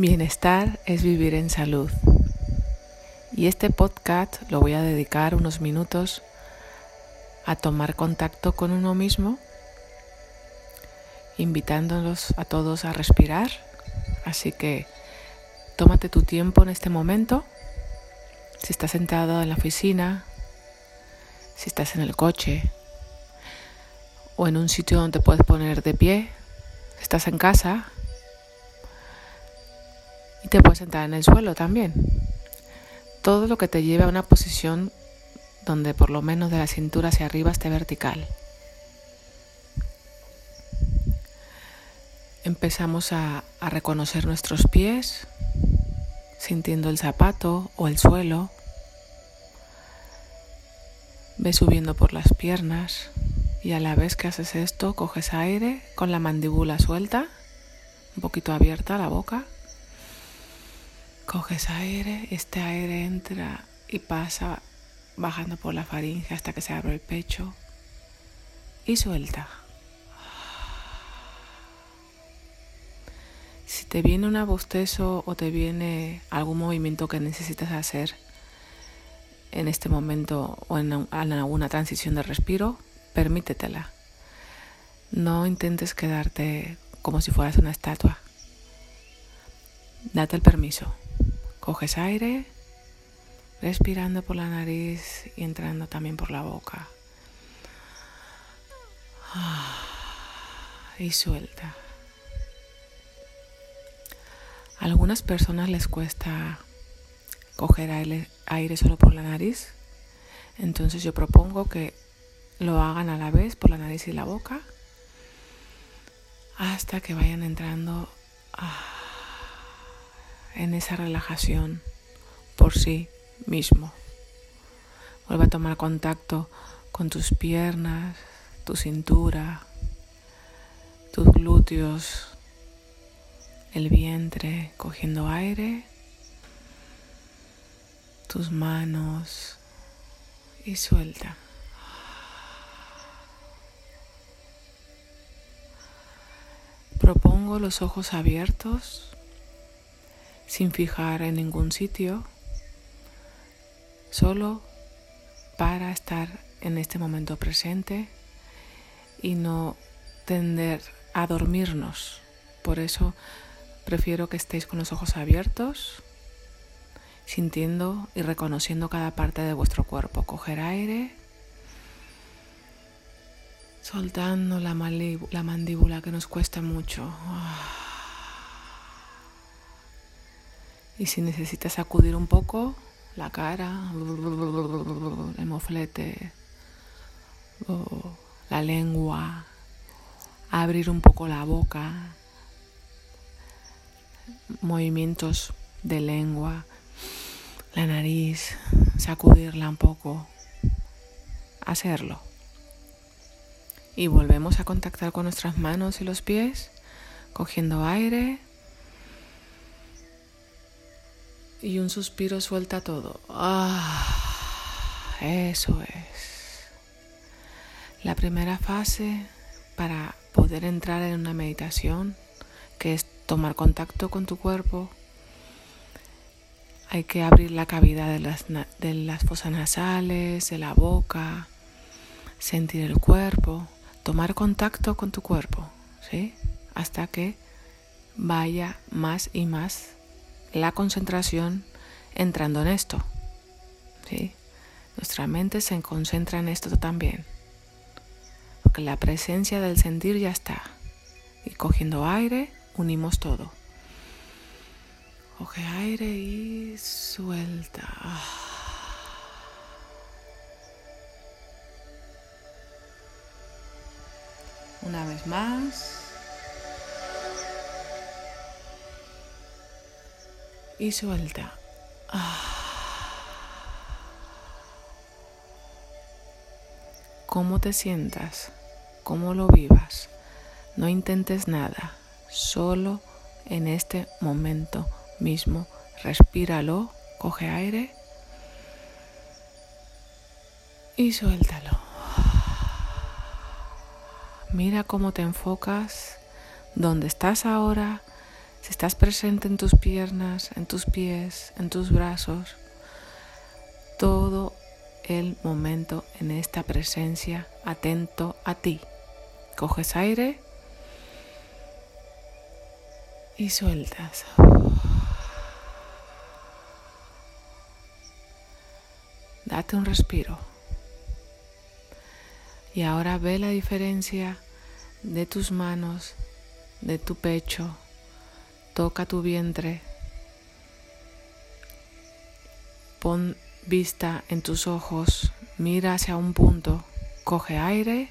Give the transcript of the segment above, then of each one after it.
Bienestar es vivir en salud. Y este podcast lo voy a dedicar unos minutos a tomar contacto con uno mismo, invitándolos a todos a respirar. Así que tómate tu tiempo en este momento. Si estás sentado en la oficina, si estás en el coche o en un sitio donde puedes poner de pie, si estás en casa, y te puedes sentar en el suelo también. Todo lo que te lleve a una posición donde por lo menos de la cintura hacia arriba esté vertical. Empezamos a, reconocer nuestros pies, sintiendo el zapato o el suelo. Ve subiendo por las piernas y a la vez que haces esto coges aire con la mandíbula suelta, un poquito abierta la boca Coges aire, este aire entra y pasa bajando por la faringe hasta que se abre el pecho y suelta. Si te viene un bostezo o te viene algún movimiento que necesitas hacer en este momento o en alguna transición de respiro, permítetela. No intentes quedarte como si fueras una estatua. Date el permiso. Coges aire, respirando por la nariz y entrando también por la boca. Y suelta. A algunas personas les cuesta coger aire, aire solo por la nariz. Entonces yo propongo que lo hagan a la vez por la nariz y la boca hasta que vayan entrando en esa relajación por sí mismo. Vuelve a tomar contacto con tus piernas, tu cintura, tus glúteos, el vientre, cogiendo aire, tus manos y suelta. Propongo los ojos abiertos sin fijar en ningún sitio, solo para estar en este momento presente y no tender a dormirnos. Por eso prefiero que estéis con los ojos abiertos, sintiendo y reconociendo cada parte de vuestro cuerpo. Coger aire, soltando la, mandíbula que nos cuesta mucho. Y si necesitas sacudir un poco la cara, el moflete, la lengua, abrir un poco la boca, movimientos de lengua, la nariz, sacudirla un poco, hacerlo. Y volvemos a contactar con nuestras manos y los pies, cogiendo aire y un suspiro suelta todo. Ah, eso es. La primera fase para poder entrar en una meditación, que es tomar contacto con tu cuerpo, hay que abrir la cavidad de las, de las fosas nasales, de la boca, sentir el cuerpo, tomar contacto con tu cuerpo, ¿sí? Hasta que vaya más y más la concentración entrando en esto. ¿sí? Nuestra mente se concentra en esto también. Porque la presencia del sentir ya está. Y cogiendo aire, unimos todo. Coge aire y suelta. Una vez más. Y suelta. Cómo te sientas, cómo lo vivas. No intentes nada, solo en este momento mismo. Respíralo, coge aire y suéltalo. Mira cómo te enfocas, dónde estás ahora Si estás presente en tus piernas, en tus pies, en tus brazos, todo el momento en esta presencia atento a ti. Coges aire y sueltas. Date un respiro. Y ahora ve la diferencia de tus manos, de tu pecho. Toca tu vientre. Pon vista en tus ojos. Mira hacia un punto. Coge aire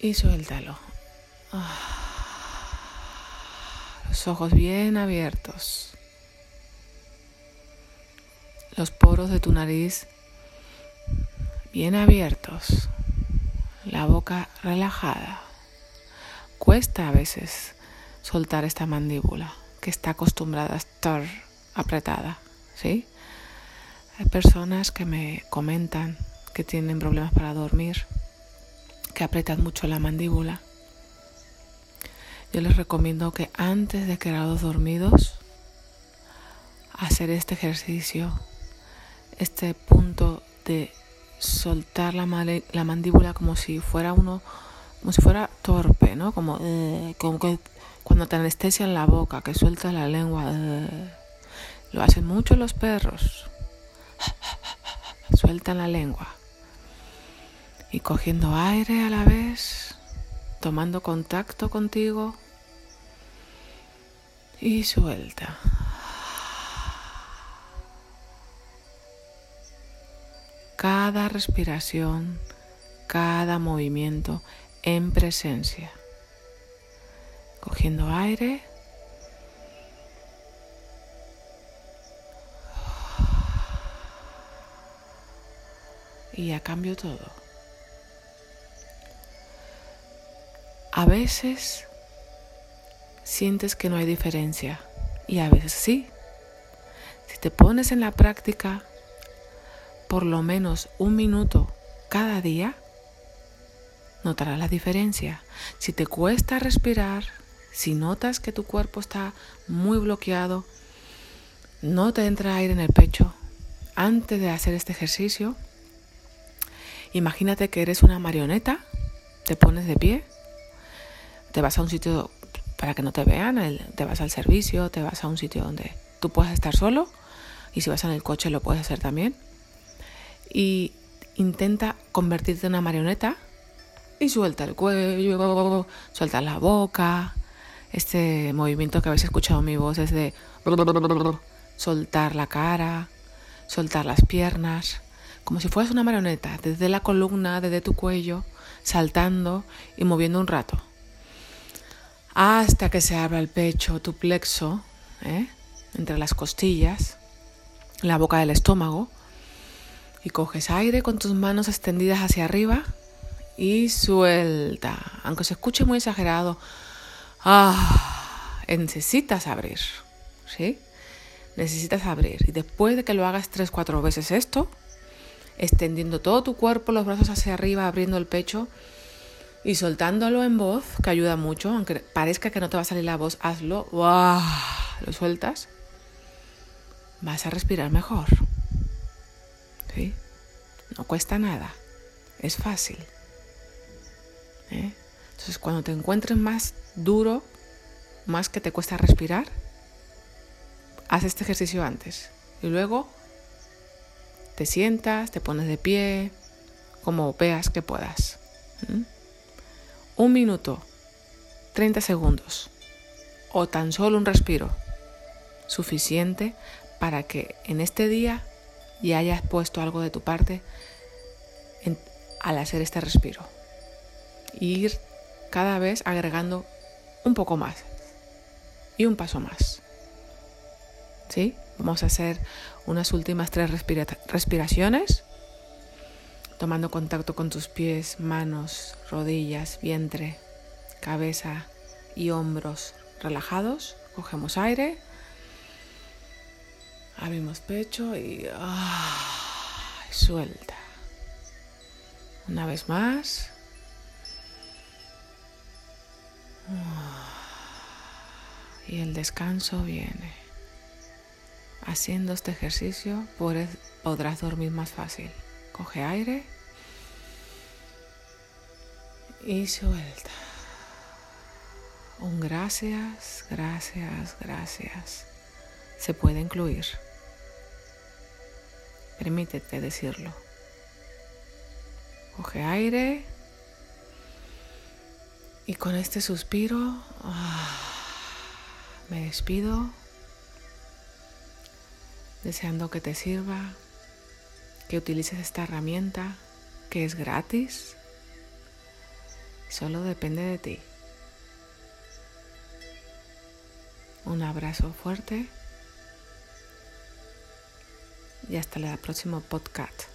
y suéltalo. Los ojos bien abiertos. Los poros de tu nariz bien abiertos. La boca relajada. Cuesta a veces soltar esta mandíbula que está acostumbrada a estar apretada, ¿sí? Hay personas que me comentan que tienen problemas para dormir, que apretan mucho la mandíbula. Yo les recomiendo que antes de quedaros dormidos, hacer este ejercicio este punto de soltar la, la mandíbula como si fuera uno, como si fuera torpe, ¿no? Como, eh, como que cuando te anestesia en la boca, que suelta la lengua. Eh, lo hacen mucho los perros. Sueltan la lengua. Y cogiendo aire a la vez, tomando contacto contigo. Y suelta. cada respiración, cada movimiento en presencia. Cogiendo aire. Y ya cambio todo. A veces sientes que no hay diferencia y a veces sí. Si te pones en la práctica, por lo menos un minuto cada día, notarás la diferencia. Si te cuesta respirar, si notas que tu cuerpo está muy bloqueado, no te entra aire en el pecho, antes de hacer este ejercicio, imagínate que eres una marioneta, te pones de pie, te vas a un sitio para que no te vean, te vas al servicio, te vas a un sitio donde tú puedas estar solo y si vas en el coche lo puedes hacer también y intenta convertirte en una marioneta y suelta el cuello, suelta la boca. Este movimiento que habéis escuchado en mi voz es de soltar la cara, soltar las piernas, como si fueras una marioneta, desde la columna, desde tu cuello, saltando y moviendo un rato. Hasta que se abra el pecho, tu plexo, ¿eh? entre las costillas, la boca del estómago, y coges aire con tus manos extendidas hacia arriba y suelta. Aunque se escuche muy exagerado, ah, necesitas abrir, ¿sí? Necesitas abrir. Y después de que lo hagas tres, cuatro veces esto, extendiendo todo tu cuerpo, los brazos hacia arriba, abriendo el pecho y soltándolo en voz, que ayuda mucho, aunque parezca que no te va a salir la voz, hazlo. Lo sueltas. Vas a respirar mejor. No cuesta nada, es fácil. Entonces cuando te encuentres más duro, más que te cuesta respirar, haz este ejercicio antes. Y luego te sientas, te pones de pie, como veas que puedas. Un minuto, 30 segundos o tan solo un respiro suficiente para que en este día y hayas puesto algo de tu parte al hacer este respiro. Y ir cada vez agregando un poco más y un paso más. ¿Sí? Vamos a hacer unas últimas tres respiraciones, tomando contacto con tus pies, manos, rodillas, vientre, cabeza y hombros relajados. Cogemos aire. Abrimos pecho y suelta. Una vez más. Y el descanso viene. Haciendo este ejercicio podrás dormir más fácil. Coge aire y suelta. Un gracias, gracias, gracias. Se puede incluir. Permítete decirlo. Coge aire. Y con este suspiro ah, me despido deseando que te sirva, que utilices esta herramienta que es gratis. Solo depende de ti. Un abrazo fuerte y hasta el próximo podcast.